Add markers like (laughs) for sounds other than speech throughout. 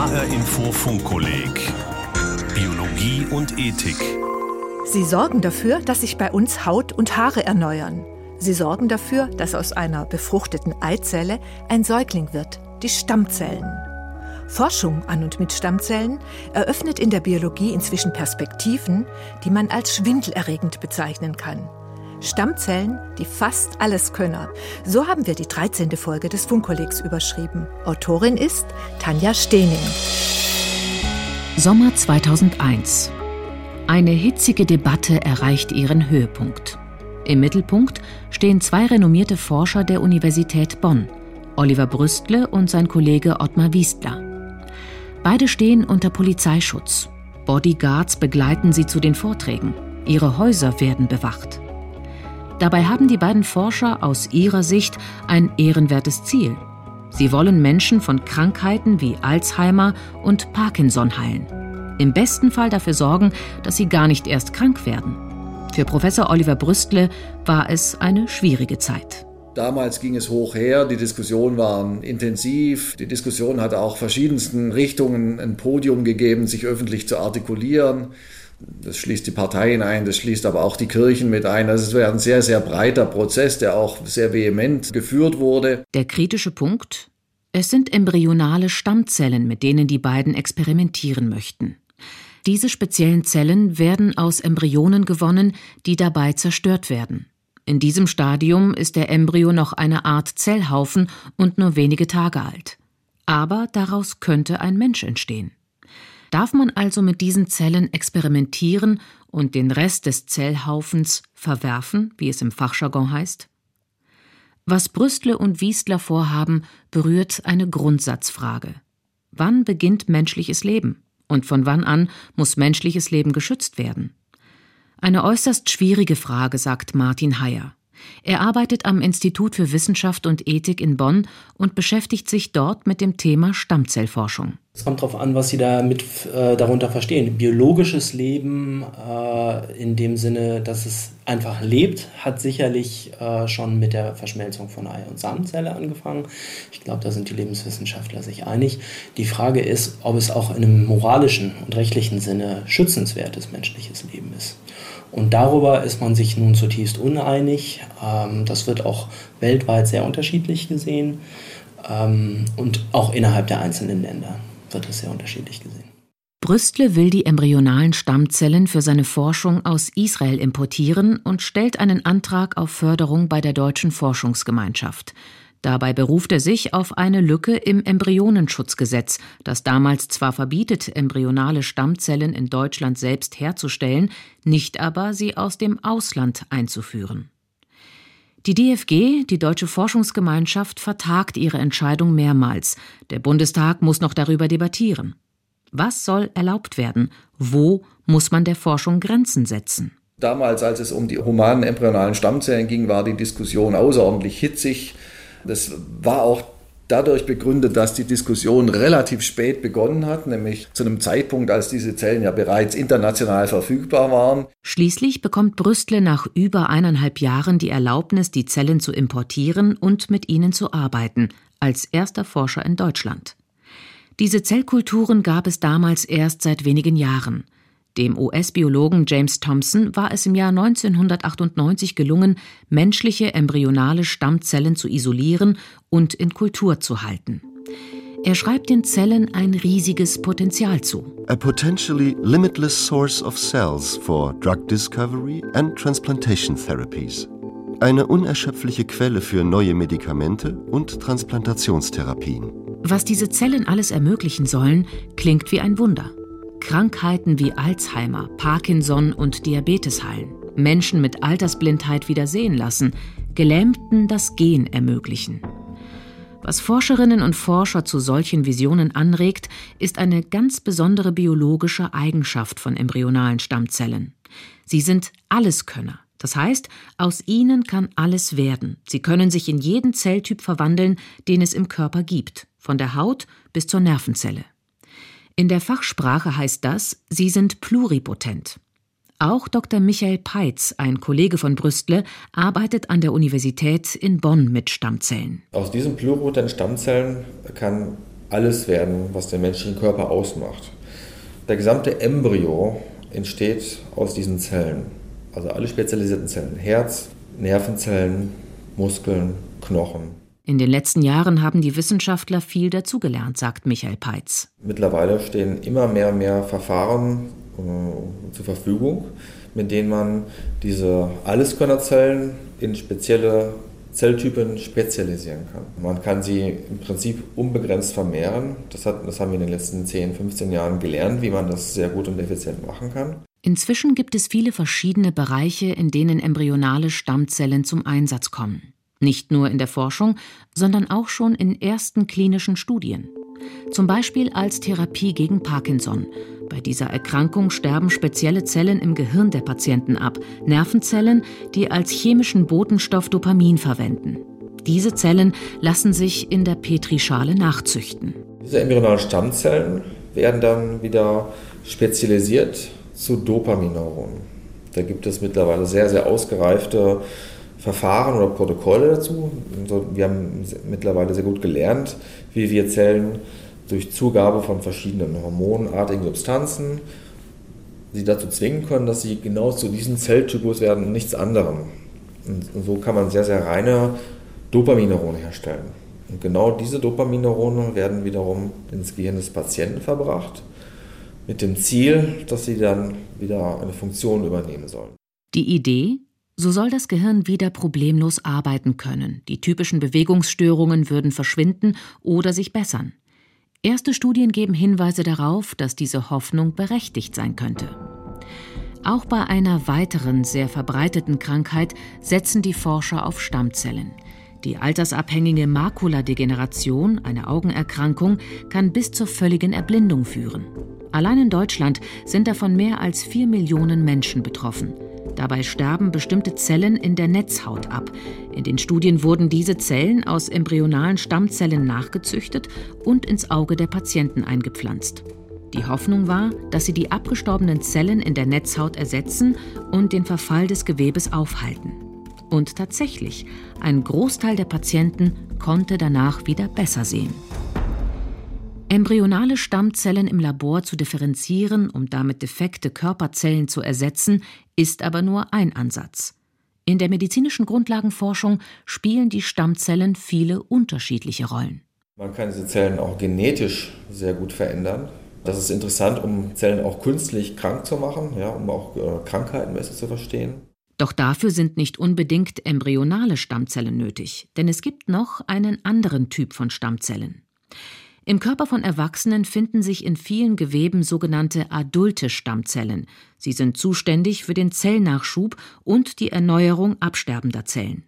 HR Info Funkkolleg Biologie und Ethik. Sie sorgen dafür, dass sich bei uns Haut und Haare erneuern. Sie sorgen dafür, dass aus einer befruchteten Eizelle ein Säugling wird, die Stammzellen. Forschung an und mit Stammzellen eröffnet in der Biologie inzwischen Perspektiven, die man als schwindelerregend bezeichnen kann. Stammzellen, die fast alles können. So haben wir die 13. Folge des Funkkollegs überschrieben. Autorin ist Tanja Stehning. Sommer 2001. Eine hitzige Debatte erreicht ihren Höhepunkt. Im Mittelpunkt stehen zwei renommierte Forscher der Universität Bonn, Oliver Brüstle und sein Kollege Ottmar Wiestler. Beide stehen unter Polizeischutz. Bodyguards begleiten sie zu den Vorträgen. Ihre Häuser werden bewacht. Dabei haben die beiden Forscher aus ihrer Sicht ein ehrenwertes Ziel. Sie wollen Menschen von Krankheiten wie Alzheimer und Parkinson heilen. Im besten Fall dafür sorgen, dass sie gar nicht erst krank werden. Für Professor Oliver Brüstle war es eine schwierige Zeit. Damals ging es hoch her, die Diskussionen waren intensiv, die Diskussion hat auch verschiedensten Richtungen ein Podium gegeben, sich öffentlich zu artikulieren. Das schließt die Parteien ein, das schließt aber auch die Kirchen mit ein. Also es wäre ein sehr, sehr breiter Prozess, der auch sehr vehement geführt wurde. Der kritische Punkt? Es sind embryonale Stammzellen, mit denen die beiden experimentieren möchten. Diese speziellen Zellen werden aus Embryonen gewonnen, die dabei zerstört werden. In diesem Stadium ist der Embryo noch eine Art Zellhaufen und nur wenige Tage alt. Aber daraus könnte ein Mensch entstehen. Darf man also mit diesen Zellen experimentieren und den Rest des Zellhaufens verwerfen, wie es im Fachjargon heißt? Was Brüstle und Wiestler vorhaben, berührt eine Grundsatzfrage. Wann beginnt menschliches Leben? Und von wann an muss menschliches Leben geschützt werden? Eine äußerst schwierige Frage, sagt Martin Heyer. Er arbeitet am Institut für Wissenschaft und Ethik in Bonn und beschäftigt sich dort mit dem Thema Stammzellforschung. Es kommt darauf an, was Sie damit äh, darunter verstehen. Biologisches Leben äh, in dem Sinne, dass es einfach lebt, hat sicherlich äh, schon mit der Verschmelzung von Ei- und Samenzelle angefangen. Ich glaube, da sind die Lebenswissenschaftler sich einig. Die Frage ist, ob es auch in einem moralischen und rechtlichen Sinne schützenswertes menschliches Leben ist. Und darüber ist man sich nun zutiefst uneinig. Ähm, das wird auch weltweit sehr unterschiedlich gesehen ähm, und auch innerhalb der einzelnen Länder wird es sehr unterschiedlich gesehen. Brüstle will die embryonalen Stammzellen für seine Forschung aus Israel importieren und stellt einen Antrag auf Förderung bei der Deutschen Forschungsgemeinschaft. Dabei beruft er sich auf eine Lücke im Embryonenschutzgesetz, das damals zwar verbietet, embryonale Stammzellen in Deutschland selbst herzustellen, nicht aber sie aus dem Ausland einzuführen. Die DFG, die Deutsche Forschungsgemeinschaft, vertagt ihre Entscheidung mehrmals. Der Bundestag muss noch darüber debattieren. Was soll erlaubt werden? Wo muss man der Forschung Grenzen setzen? Damals, als es um die humanen embryonalen Stammzellen ging, war die Diskussion außerordentlich hitzig. Das war auch dadurch begründet, dass die Diskussion relativ spät begonnen hat, nämlich zu einem Zeitpunkt, als diese Zellen ja bereits international verfügbar waren. Schließlich bekommt Brüstle nach über eineinhalb Jahren die Erlaubnis, die Zellen zu importieren und mit ihnen zu arbeiten, als erster Forscher in Deutschland. Diese Zellkulturen gab es damals erst seit wenigen Jahren. Dem US-Biologen James Thompson war es im Jahr 1998 gelungen, menschliche embryonale Stammzellen zu isolieren und in Kultur zu halten. Er schreibt den Zellen ein riesiges Potenzial zu. A potentially limitless source of cells for drug discovery and transplantation therapies. Eine unerschöpfliche Quelle für neue Medikamente und Transplantationstherapien. Was diese Zellen alles ermöglichen sollen, klingt wie ein Wunder. Krankheiten wie Alzheimer, Parkinson und Diabetes heilen, Menschen mit Altersblindheit wieder sehen lassen, Gelähmten das Gehen ermöglichen. Was Forscherinnen und Forscher zu solchen Visionen anregt, ist eine ganz besondere biologische Eigenschaft von embryonalen Stammzellen. Sie sind Alleskönner. Das heißt, aus ihnen kann alles werden. Sie können sich in jeden Zelltyp verwandeln, den es im Körper gibt, von der Haut bis zur Nervenzelle. In der Fachsprache heißt das, sie sind pluripotent. Auch Dr. Michael Peitz, ein Kollege von Brüstle, arbeitet an der Universität in Bonn mit Stammzellen. Aus diesen pluripotenten Stammzellen kann alles werden, was den menschlichen Körper ausmacht. Der gesamte Embryo entsteht aus diesen Zellen. Also alle spezialisierten Zellen. Herz, Nervenzellen, Muskeln, Knochen. In den letzten Jahren haben die Wissenschaftler viel dazugelernt, sagt Michael Peitz. Mittlerweile stehen immer mehr und mehr Verfahren äh, zur Verfügung, mit denen man diese Alleskönnerzellen in spezielle Zelltypen spezialisieren kann. Man kann sie im Prinzip unbegrenzt vermehren. Das, hat, das haben wir in den letzten 10, 15 Jahren gelernt, wie man das sehr gut und effizient machen kann. Inzwischen gibt es viele verschiedene Bereiche, in denen embryonale Stammzellen zum Einsatz kommen. Nicht nur in der Forschung, sondern auch schon in ersten klinischen Studien. Zum Beispiel als Therapie gegen Parkinson. Bei dieser Erkrankung sterben spezielle Zellen im Gehirn der Patienten ab, Nervenzellen, die als chemischen Botenstoff Dopamin verwenden. Diese Zellen lassen sich in der Petrischale nachzüchten. Diese embryonalen Stammzellen werden dann wieder spezialisiert zu Dopamineuronen. Da gibt es mittlerweile sehr, sehr ausgereifte Verfahren oder Protokolle dazu. Wir haben mittlerweile sehr gut gelernt, wie wir Zellen durch Zugabe von verschiedenen hormonartigen Substanzen sie dazu zwingen können, dass sie genau zu diesem Zelltypus werden und nichts anderem. Und so kann man sehr, sehr reine Dopaminneurone herstellen. Und genau diese Dopaminneurone werden wiederum ins Gehirn des Patienten verbracht, mit dem Ziel, dass sie dann wieder eine Funktion übernehmen sollen. Die Idee, so soll das Gehirn wieder problemlos arbeiten können. Die typischen Bewegungsstörungen würden verschwinden oder sich bessern. Erste Studien geben Hinweise darauf, dass diese Hoffnung berechtigt sein könnte. Auch bei einer weiteren sehr verbreiteten Krankheit setzen die Forscher auf Stammzellen. Die altersabhängige Makuladegeneration, eine Augenerkrankung, kann bis zur völligen Erblindung führen. Allein in Deutschland sind davon mehr als vier Millionen Menschen betroffen. Dabei sterben bestimmte Zellen in der Netzhaut ab. In den Studien wurden diese Zellen aus embryonalen Stammzellen nachgezüchtet und ins Auge der Patienten eingepflanzt. Die Hoffnung war, dass sie die abgestorbenen Zellen in der Netzhaut ersetzen und den Verfall des Gewebes aufhalten. Und tatsächlich, ein Großteil der Patienten konnte danach wieder besser sehen. Embryonale Stammzellen im Labor zu differenzieren, um damit defekte Körperzellen zu ersetzen, ist aber nur ein Ansatz. In der medizinischen Grundlagenforschung spielen die Stammzellen viele unterschiedliche Rollen. Man kann diese Zellen auch genetisch sehr gut verändern. Das ist interessant, um Zellen auch künstlich krank zu machen, ja, um auch äh, Krankheiten besser zu verstehen. Doch dafür sind nicht unbedingt embryonale Stammzellen nötig, denn es gibt noch einen anderen Typ von Stammzellen. Im Körper von Erwachsenen finden sich in vielen Geweben sogenannte adulte Stammzellen. Sie sind zuständig für den Zellnachschub und die Erneuerung absterbender Zellen.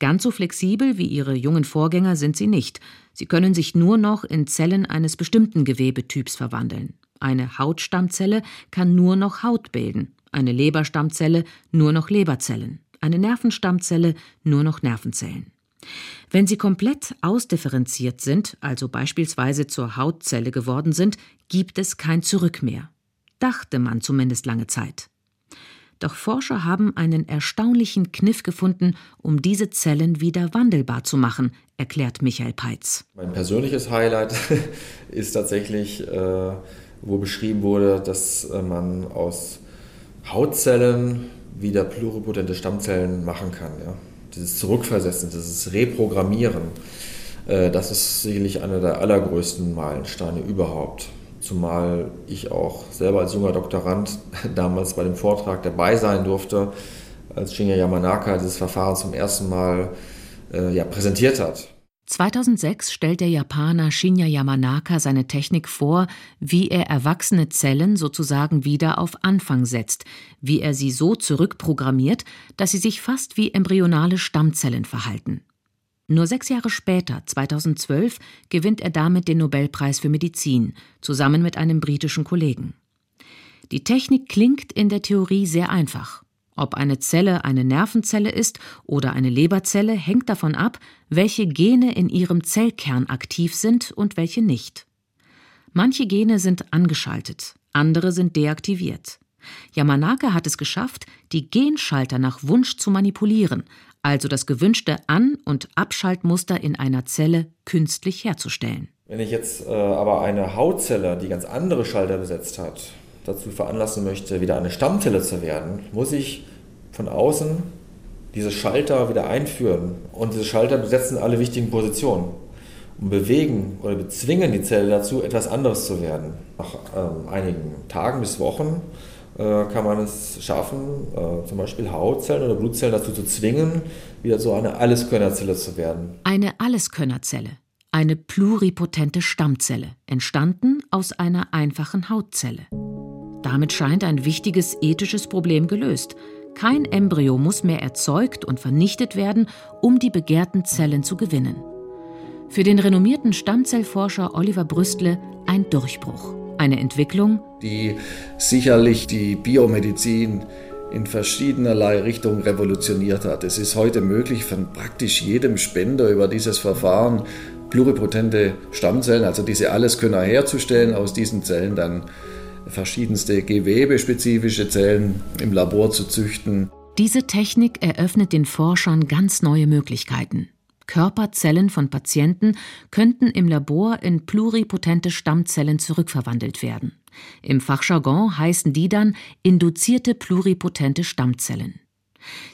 Ganz so flexibel wie ihre jungen Vorgänger sind sie nicht. Sie können sich nur noch in Zellen eines bestimmten Gewebetyps verwandeln. Eine Hautstammzelle kann nur noch Haut bilden, eine Leberstammzelle nur noch Leberzellen, eine Nervenstammzelle nur noch Nervenzellen. Wenn sie komplett ausdifferenziert sind, also beispielsweise zur Hautzelle geworden sind, gibt es kein Zurück mehr. Dachte man zumindest lange Zeit. Doch Forscher haben einen erstaunlichen Kniff gefunden, um diese Zellen wieder wandelbar zu machen, erklärt Michael Peitz. Mein persönliches Highlight (laughs) ist tatsächlich, äh, wo beschrieben wurde, dass äh, man aus Hautzellen wieder pluripotente Stammzellen machen kann. Dieses Zurückversetzen, dieses Reprogrammieren, äh, das ist sicherlich einer der allergrößten Meilensteine überhaupt. Zumal ich auch selber als junger Doktorand (laughs) damals bei dem Vortrag dabei sein durfte, als Shinya Yamanaka dieses Verfahren zum ersten Mal äh, ja, präsentiert hat. 2006 stellt der Japaner Shinya Yamanaka seine Technik vor, wie er erwachsene Zellen sozusagen wieder auf Anfang setzt, wie er sie so zurückprogrammiert, dass sie sich fast wie embryonale Stammzellen verhalten. Nur sechs Jahre später, 2012, gewinnt er damit den Nobelpreis für Medizin, zusammen mit einem britischen Kollegen. Die Technik klingt in der Theorie sehr einfach. Ob eine Zelle eine Nervenzelle ist oder eine Leberzelle, hängt davon ab, welche Gene in ihrem Zellkern aktiv sind und welche nicht. Manche Gene sind angeschaltet, andere sind deaktiviert. Yamanaka hat es geschafft, die Genschalter nach Wunsch zu manipulieren, also das gewünschte An- und Abschaltmuster in einer Zelle künstlich herzustellen. Wenn ich jetzt äh, aber eine Hautzelle, die ganz andere Schalter besetzt hat, dazu veranlassen möchte, wieder eine Stammzelle zu werden, muss ich von außen diese Schalter wieder einführen. Und diese Schalter besetzen alle wichtigen Positionen und bewegen oder bezwingen die Zelle dazu, etwas anderes zu werden. Nach ähm, einigen Tagen bis Wochen äh, kann man es schaffen, äh, zum Beispiel Hautzellen oder Blutzellen dazu zu zwingen, wieder so eine Alleskönnerzelle zu werden. Eine Alleskönnerzelle, eine pluripotente Stammzelle, entstanden aus einer einfachen Hautzelle. Damit scheint ein wichtiges ethisches Problem gelöst. Kein Embryo muss mehr erzeugt und vernichtet werden, um die begehrten Zellen zu gewinnen. Für den renommierten Stammzellforscher Oliver Brüstle ein Durchbruch. Eine Entwicklung, die sicherlich die Biomedizin in verschiedenerlei Richtungen revolutioniert hat. Es ist heute möglich, von praktisch jedem Spender über dieses Verfahren pluripotente Stammzellen, also diese Alleskönner herzustellen, aus diesen Zellen dann verschiedenste gewebespezifische Zellen im Labor zu züchten. Diese Technik eröffnet den Forschern ganz neue Möglichkeiten. Körperzellen von Patienten könnten im Labor in pluripotente Stammzellen zurückverwandelt werden. Im Fachjargon heißen die dann induzierte pluripotente Stammzellen.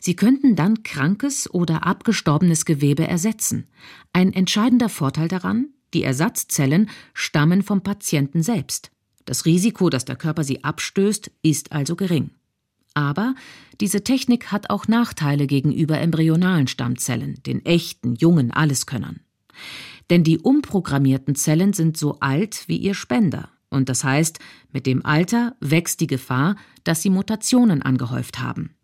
Sie könnten dann krankes oder abgestorbenes Gewebe ersetzen. Ein entscheidender Vorteil daran, die Ersatzzellen stammen vom Patienten selbst. Das Risiko, dass der Körper sie abstößt, ist also gering. Aber diese Technik hat auch Nachteile gegenüber embryonalen Stammzellen, den echten, jungen Alleskönnern. Denn die umprogrammierten Zellen sind so alt wie ihr Spender. Und das heißt, mit dem Alter wächst die Gefahr, dass sie Mutationen angehäuft haben.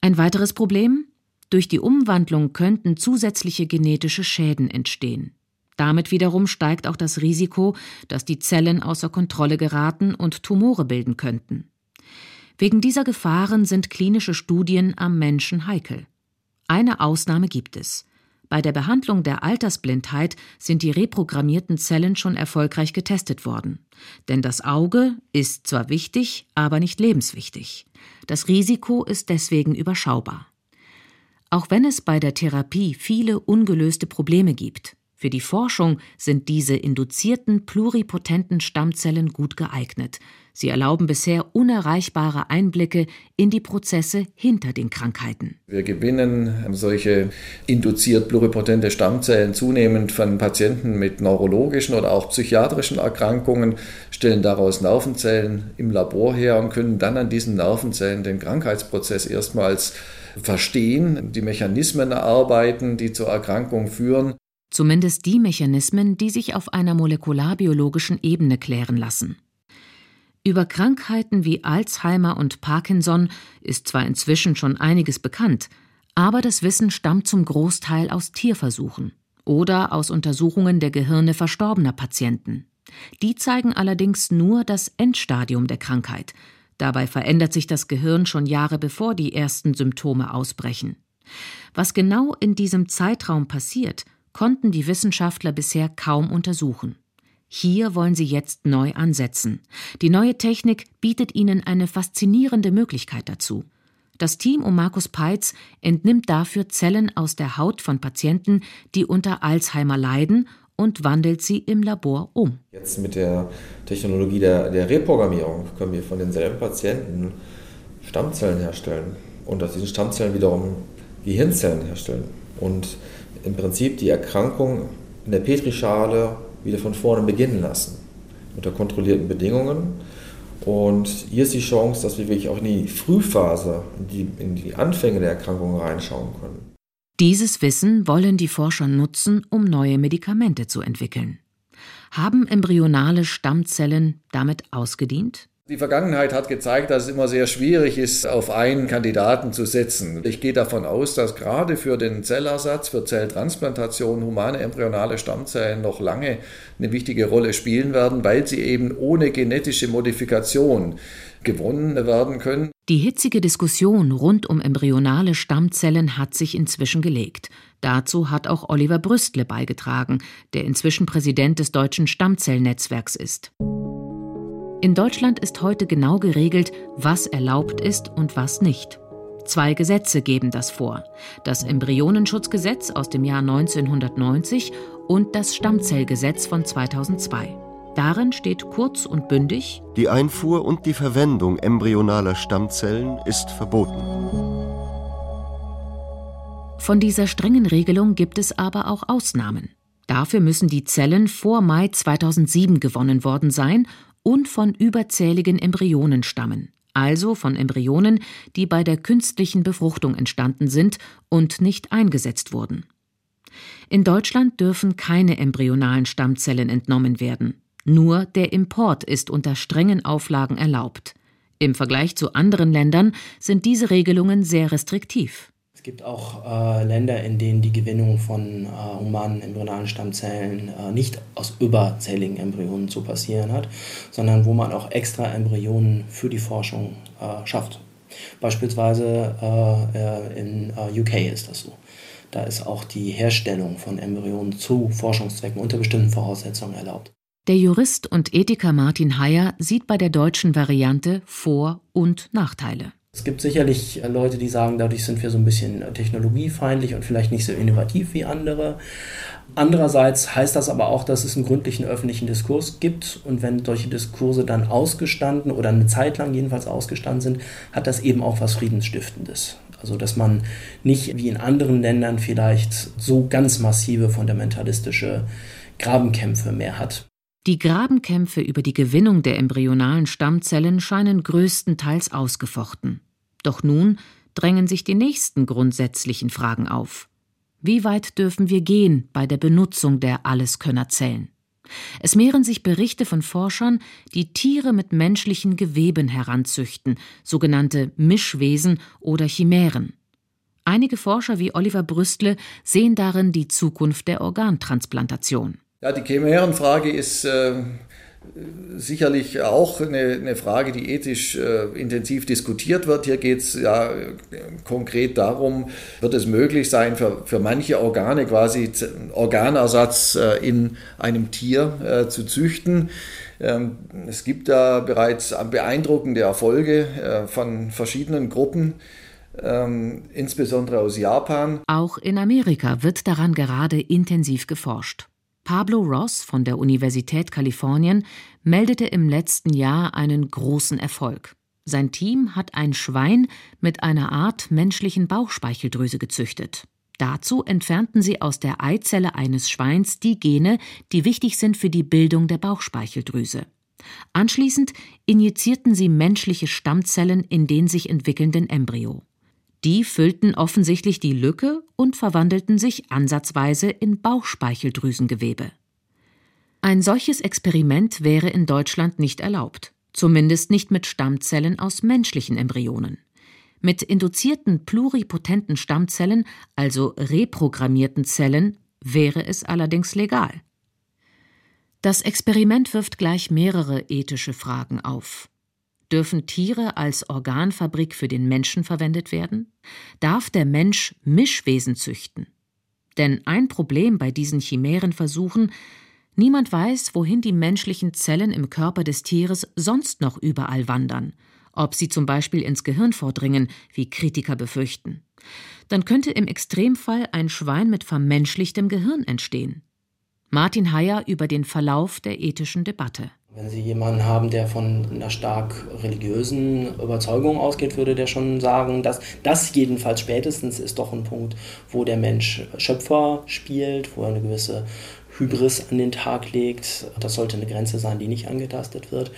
Ein weiteres Problem? Durch die Umwandlung könnten zusätzliche genetische Schäden entstehen. Damit wiederum steigt auch das Risiko, dass die Zellen außer Kontrolle geraten und Tumore bilden könnten. Wegen dieser Gefahren sind klinische Studien am Menschen heikel. Eine Ausnahme gibt es. Bei der Behandlung der Altersblindheit sind die reprogrammierten Zellen schon erfolgreich getestet worden. Denn das Auge ist zwar wichtig, aber nicht lebenswichtig. Das Risiko ist deswegen überschaubar. Auch wenn es bei der Therapie viele ungelöste Probleme gibt, für die Forschung sind diese induzierten pluripotenten Stammzellen gut geeignet. Sie erlauben bisher unerreichbare Einblicke in die Prozesse hinter den Krankheiten. Wir gewinnen solche induziert pluripotente Stammzellen zunehmend von Patienten mit neurologischen oder auch psychiatrischen Erkrankungen, stellen daraus Nervenzellen im Labor her und können dann an diesen Nervenzellen den Krankheitsprozess erstmals verstehen, die Mechanismen erarbeiten, die zur Erkrankung führen zumindest die Mechanismen, die sich auf einer molekularbiologischen Ebene klären lassen. Über Krankheiten wie Alzheimer und Parkinson ist zwar inzwischen schon einiges bekannt, aber das Wissen stammt zum Großteil aus Tierversuchen oder aus Untersuchungen der Gehirne verstorbener Patienten. Die zeigen allerdings nur das Endstadium der Krankheit. Dabei verändert sich das Gehirn schon Jahre bevor die ersten Symptome ausbrechen. Was genau in diesem Zeitraum passiert, konnten die Wissenschaftler bisher kaum untersuchen. Hier wollen sie jetzt neu ansetzen. Die neue Technik bietet ihnen eine faszinierende Möglichkeit dazu. Das Team um Markus Peitz entnimmt dafür Zellen aus der Haut von Patienten, die unter Alzheimer leiden und wandelt sie im Labor um. Jetzt mit der Technologie der, der Reprogrammierung können wir von denselben Patienten Stammzellen herstellen und aus diesen Stammzellen wiederum Gehirnzellen herstellen. Und im Prinzip die Erkrankung in der Petrischale wieder von vorne beginnen lassen, unter kontrollierten Bedingungen. Und hier ist die Chance, dass wir wirklich auch in die Frühphase, in die, in die Anfänge der Erkrankung reinschauen können. Dieses Wissen wollen die Forscher nutzen, um neue Medikamente zu entwickeln. Haben embryonale Stammzellen damit ausgedient? Die Vergangenheit hat gezeigt, dass es immer sehr schwierig ist, auf einen Kandidaten zu setzen. Ich gehe davon aus, dass gerade für den Zellersatz, für Zelltransplantation humane embryonale Stammzellen noch lange eine wichtige Rolle spielen werden, weil sie eben ohne genetische Modifikation gewonnen werden können. Die hitzige Diskussion rund um embryonale Stammzellen hat sich inzwischen gelegt. Dazu hat auch Oliver Brüstle beigetragen, der inzwischen Präsident des Deutschen Stammzellnetzwerks ist. In Deutschland ist heute genau geregelt, was erlaubt ist und was nicht. Zwei Gesetze geben das vor. Das Embryonenschutzgesetz aus dem Jahr 1990 und das Stammzellgesetz von 2002. Darin steht kurz und bündig Die Einfuhr und die Verwendung embryonaler Stammzellen ist verboten. Von dieser strengen Regelung gibt es aber auch Ausnahmen. Dafür müssen die Zellen vor Mai 2007 gewonnen worden sein und von überzähligen Embryonen stammen, also von Embryonen, die bei der künstlichen Befruchtung entstanden sind und nicht eingesetzt wurden. In Deutschland dürfen keine embryonalen Stammzellen entnommen werden. Nur der Import ist unter strengen Auflagen erlaubt. Im Vergleich zu anderen Ländern sind diese Regelungen sehr restriktiv. Es gibt auch äh, Länder, in denen die Gewinnung von äh, humanen embryonalen Stammzellen äh, nicht aus überzähligen Embryonen zu passieren hat, sondern wo man auch extra Embryonen für die Forschung äh, schafft. Beispielsweise äh, äh, in UK ist das so. Da ist auch die Herstellung von Embryonen zu Forschungszwecken unter bestimmten Voraussetzungen erlaubt. Der Jurist und Ethiker Martin Heyer sieht bei der deutschen Variante Vor- und Nachteile. Es gibt sicherlich Leute, die sagen, dadurch sind wir so ein bisschen technologiefeindlich und vielleicht nicht so innovativ wie andere. Andererseits heißt das aber auch, dass es einen gründlichen öffentlichen Diskurs gibt und wenn solche Diskurse dann ausgestanden oder eine Zeit lang jedenfalls ausgestanden sind, hat das eben auch was Friedensstiftendes. Also dass man nicht wie in anderen Ländern vielleicht so ganz massive fundamentalistische Grabenkämpfe mehr hat. Die Grabenkämpfe über die Gewinnung der embryonalen Stammzellen scheinen größtenteils ausgefochten. Doch nun drängen sich die nächsten grundsätzlichen Fragen auf. Wie weit dürfen wir gehen bei der Benutzung der Alleskönnerzellen? Es mehren sich Berichte von Forschern, die Tiere mit menschlichen Geweben heranzüchten, sogenannte Mischwesen oder Chimären. Einige Forscher wie Oliver Brüstle sehen darin die Zukunft der Organtransplantation. Ja, die Chimärenfrage ist äh, sicherlich auch eine, eine, Frage, die ethisch äh, intensiv diskutiert wird. Hier geht es ja konkret darum, wird es möglich sein, für, für manche Organe quasi Organersatz äh, in einem Tier äh, zu züchten. Ähm, es gibt da bereits beeindruckende Erfolge äh, von verschiedenen Gruppen. Ähm, insbesondere aus Japan. Auch in Amerika wird daran gerade intensiv geforscht. Pablo Ross von der Universität Kalifornien meldete im letzten Jahr einen großen Erfolg. Sein Team hat ein Schwein mit einer Art menschlichen Bauchspeicheldrüse gezüchtet. Dazu entfernten sie aus der Eizelle eines Schweins die Gene, die wichtig sind für die Bildung der Bauchspeicheldrüse. Anschließend injizierten sie menschliche Stammzellen in den sich entwickelnden Embryo. Die füllten offensichtlich die Lücke und verwandelten sich ansatzweise in Bauchspeicheldrüsengewebe. Ein solches Experiment wäre in Deutschland nicht erlaubt, zumindest nicht mit Stammzellen aus menschlichen Embryonen. Mit induzierten pluripotenten Stammzellen, also reprogrammierten Zellen, wäre es allerdings legal. Das Experiment wirft gleich mehrere ethische Fragen auf. Dürfen Tiere als Organfabrik für den Menschen verwendet werden? Darf der Mensch Mischwesen züchten? Denn ein Problem bei diesen Chimärenversuchen Niemand weiß, wohin die menschlichen Zellen im Körper des Tieres sonst noch überall wandern, ob sie zum Beispiel ins Gehirn vordringen, wie Kritiker befürchten. Dann könnte im Extremfall ein Schwein mit vermenschlichtem Gehirn entstehen. Martin Heyer über den Verlauf der ethischen Debatte. Wenn Sie jemanden haben, der von einer stark religiösen Überzeugung ausgeht, würde der schon sagen, dass das jedenfalls spätestens ist doch ein Punkt, wo der Mensch Schöpfer spielt, wo er eine gewisse Hybris an den Tag legt. Das sollte eine Grenze sein, die nicht angetastet wird.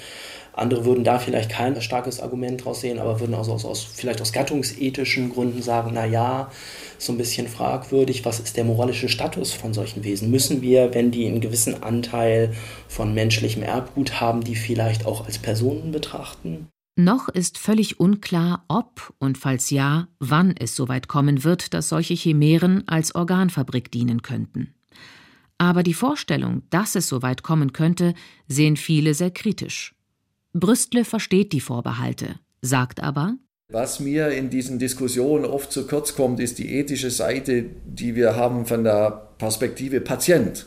Andere würden da vielleicht kein starkes Argument draus sehen, aber würden also aus, aus, vielleicht aus gattungsethischen Gründen sagen, na ja, so ein bisschen fragwürdig, was ist der moralische Status von solchen Wesen? Müssen wir, wenn die einen gewissen Anteil von menschlichem Erbgut haben, die vielleicht auch als Personen betrachten? Noch ist völlig unklar, ob und falls ja, wann es soweit kommen wird, dass solche Chimären als Organfabrik dienen könnten. Aber die Vorstellung, dass es soweit kommen könnte, sehen viele sehr kritisch. Brüstle versteht die Vorbehalte, sagt aber, was mir in diesen Diskussionen oft zu kurz kommt, ist die ethische Seite, die wir haben von der Perspektive Patient.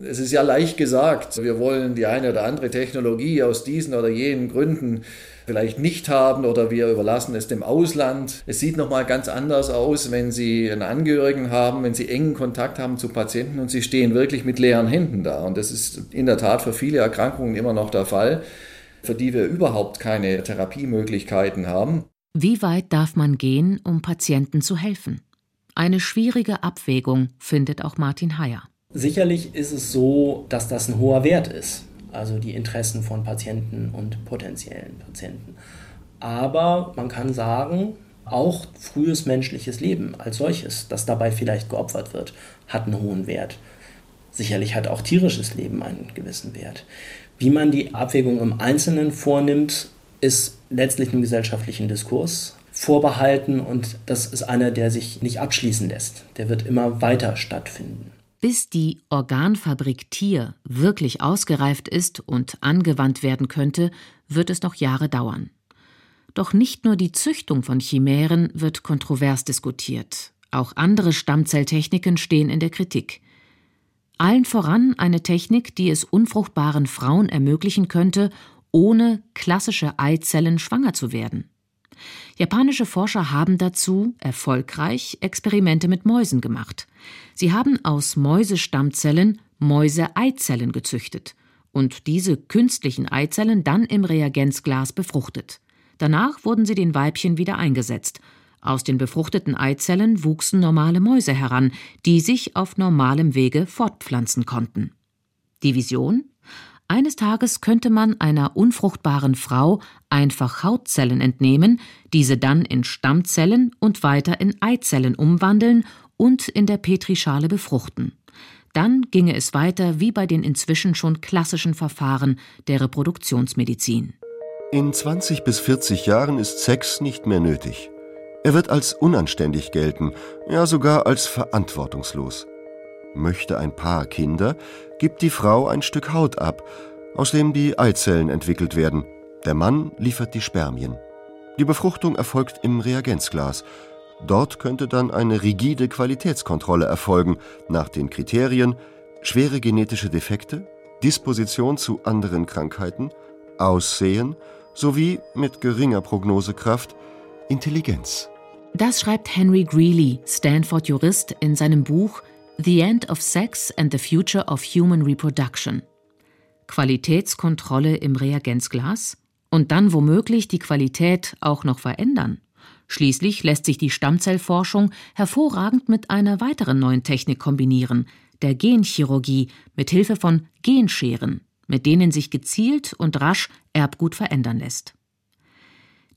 Es ist ja leicht gesagt, wir wollen die eine oder andere Technologie aus diesen oder jenen Gründen vielleicht nicht haben oder wir überlassen es dem Ausland. Es sieht nochmal ganz anders aus, wenn Sie einen Angehörigen haben, wenn Sie engen Kontakt haben zu Patienten und Sie stehen wirklich mit leeren Händen da. Und das ist in der Tat für viele Erkrankungen immer noch der Fall, für die wir überhaupt keine Therapiemöglichkeiten haben. Wie weit darf man gehen, um Patienten zu helfen? Eine schwierige Abwägung findet auch Martin Heyer. Sicherlich ist es so, dass das ein hoher Wert ist also die Interessen von Patienten und potenziellen Patienten. Aber man kann sagen, auch frühes menschliches Leben als solches, das dabei vielleicht geopfert wird, hat einen hohen Wert. Sicherlich hat auch tierisches Leben einen gewissen Wert. Wie man die Abwägung im Einzelnen vornimmt, ist letztlich einem gesellschaftlichen Diskurs vorbehalten und das ist einer, der sich nicht abschließen lässt. Der wird immer weiter stattfinden. Bis die Organfabrik Tier wirklich ausgereift ist und angewandt werden könnte, wird es noch Jahre dauern. Doch nicht nur die Züchtung von Chimären wird kontrovers diskutiert, auch andere Stammzelltechniken stehen in der Kritik. Allen voran eine Technik, die es unfruchtbaren Frauen ermöglichen könnte, ohne klassische Eizellen schwanger zu werden. Japanische Forscher haben dazu erfolgreich Experimente mit Mäusen gemacht. Sie haben aus Mäusestammzellen Mäuseeizellen gezüchtet und diese künstlichen Eizellen dann im Reagenzglas befruchtet. Danach wurden sie den Weibchen wieder eingesetzt. Aus den befruchteten Eizellen wuchsen normale Mäuse heran, die sich auf normalem Wege fortpflanzen konnten. Die Vision? Eines Tages könnte man einer unfruchtbaren Frau einfach Hautzellen entnehmen, diese dann in Stammzellen und weiter in Eizellen umwandeln und in der Petrischale befruchten. Dann ginge es weiter wie bei den inzwischen schon klassischen Verfahren der Reproduktionsmedizin. In 20 bis 40 Jahren ist Sex nicht mehr nötig. Er wird als unanständig gelten, ja sogar als verantwortungslos. Möchte ein Paar Kinder, gibt die Frau ein Stück Haut ab, aus dem die Eizellen entwickelt werden. Der Mann liefert die Spermien. Die Befruchtung erfolgt im Reagenzglas. Dort könnte dann eine rigide Qualitätskontrolle erfolgen nach den Kriterien schwere genetische Defekte, Disposition zu anderen Krankheiten, Aussehen sowie mit geringer Prognosekraft Intelligenz. Das schreibt Henry Greeley, Stanford-Jurist, in seinem Buch The End of Sex and the Future of Human Reproduction. Qualitätskontrolle im Reagenzglas und dann womöglich die Qualität auch noch verändern. Schließlich lässt sich die Stammzellforschung hervorragend mit einer weiteren neuen Technik kombinieren, der Genchirurgie mit Hilfe von Genscheren, mit denen sich gezielt und rasch Erbgut verändern lässt.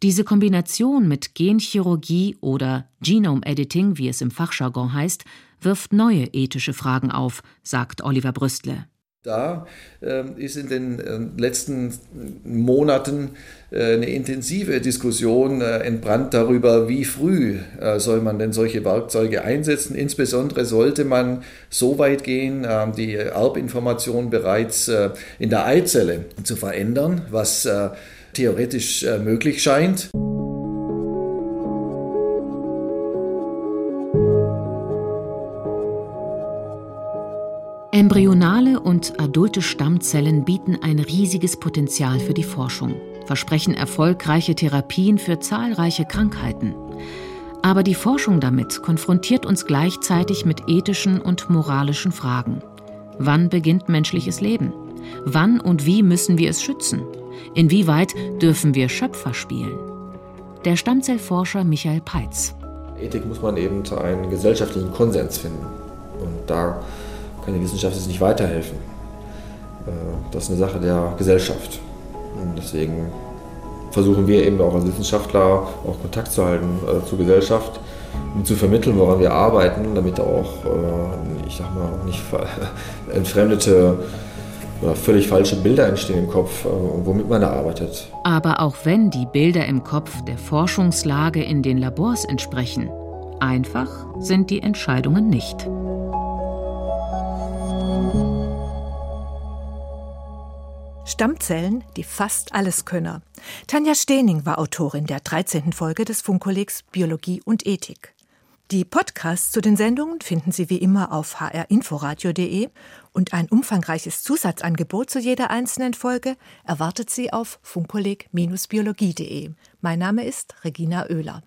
Diese Kombination mit Genchirurgie oder Genome Editing, wie es im Fachjargon heißt, wirft neue ethische Fragen auf, sagt Oliver Brüstle. Da äh, ist in den äh, letzten Monaten äh, eine intensive Diskussion äh, entbrannt darüber, wie früh äh, soll man denn solche Werkzeuge einsetzen. Insbesondere sollte man so weit gehen, ähm, die Erbinformation bereits in der Eizelle zu verändern, was theoretisch möglich scheint. Embryonale und adulte Stammzellen bieten ein riesiges Potenzial für die Forschung, versprechen erfolgreiche Therapien für zahlreiche Krankheiten. Aber die Forschung damit konfrontiert uns gleichzeitig mit ethischen und moralischen Fragen. Wann beginnt menschliches Leben? Wann und wie müssen wir es schützen? Inwieweit dürfen wir Schöpfer spielen? Der Stammzellforscher Michael Peitz. Ethik muss man eben einen gesellschaftlichen Konsens finden. Und da kann die Wissenschaft jetzt nicht weiterhelfen. Äh, das ist eine Sache der Gesellschaft. Und deswegen versuchen wir eben auch als Wissenschaftler auch Kontakt zu halten äh, zur Gesellschaft um zu vermitteln, woran wir arbeiten, damit auch, äh, ich sag mal, nicht (laughs) entfremdete völlig falsche Bilder entstehen im Kopf, womit man da arbeitet. Aber auch wenn die Bilder im Kopf der Forschungslage in den Labors entsprechen, einfach sind die Entscheidungen nicht. Stammzellen, die fast alles könner. Tanja Stehning war Autorin der 13. Folge des Funkkollegs Biologie und Ethik. Die Podcasts zu den Sendungen finden Sie wie immer auf hrinforadio.de und ein umfangreiches Zusatzangebot zu jeder einzelnen Folge erwartet Sie auf funkolleg-biologie.de. Mein Name ist Regina Oehler.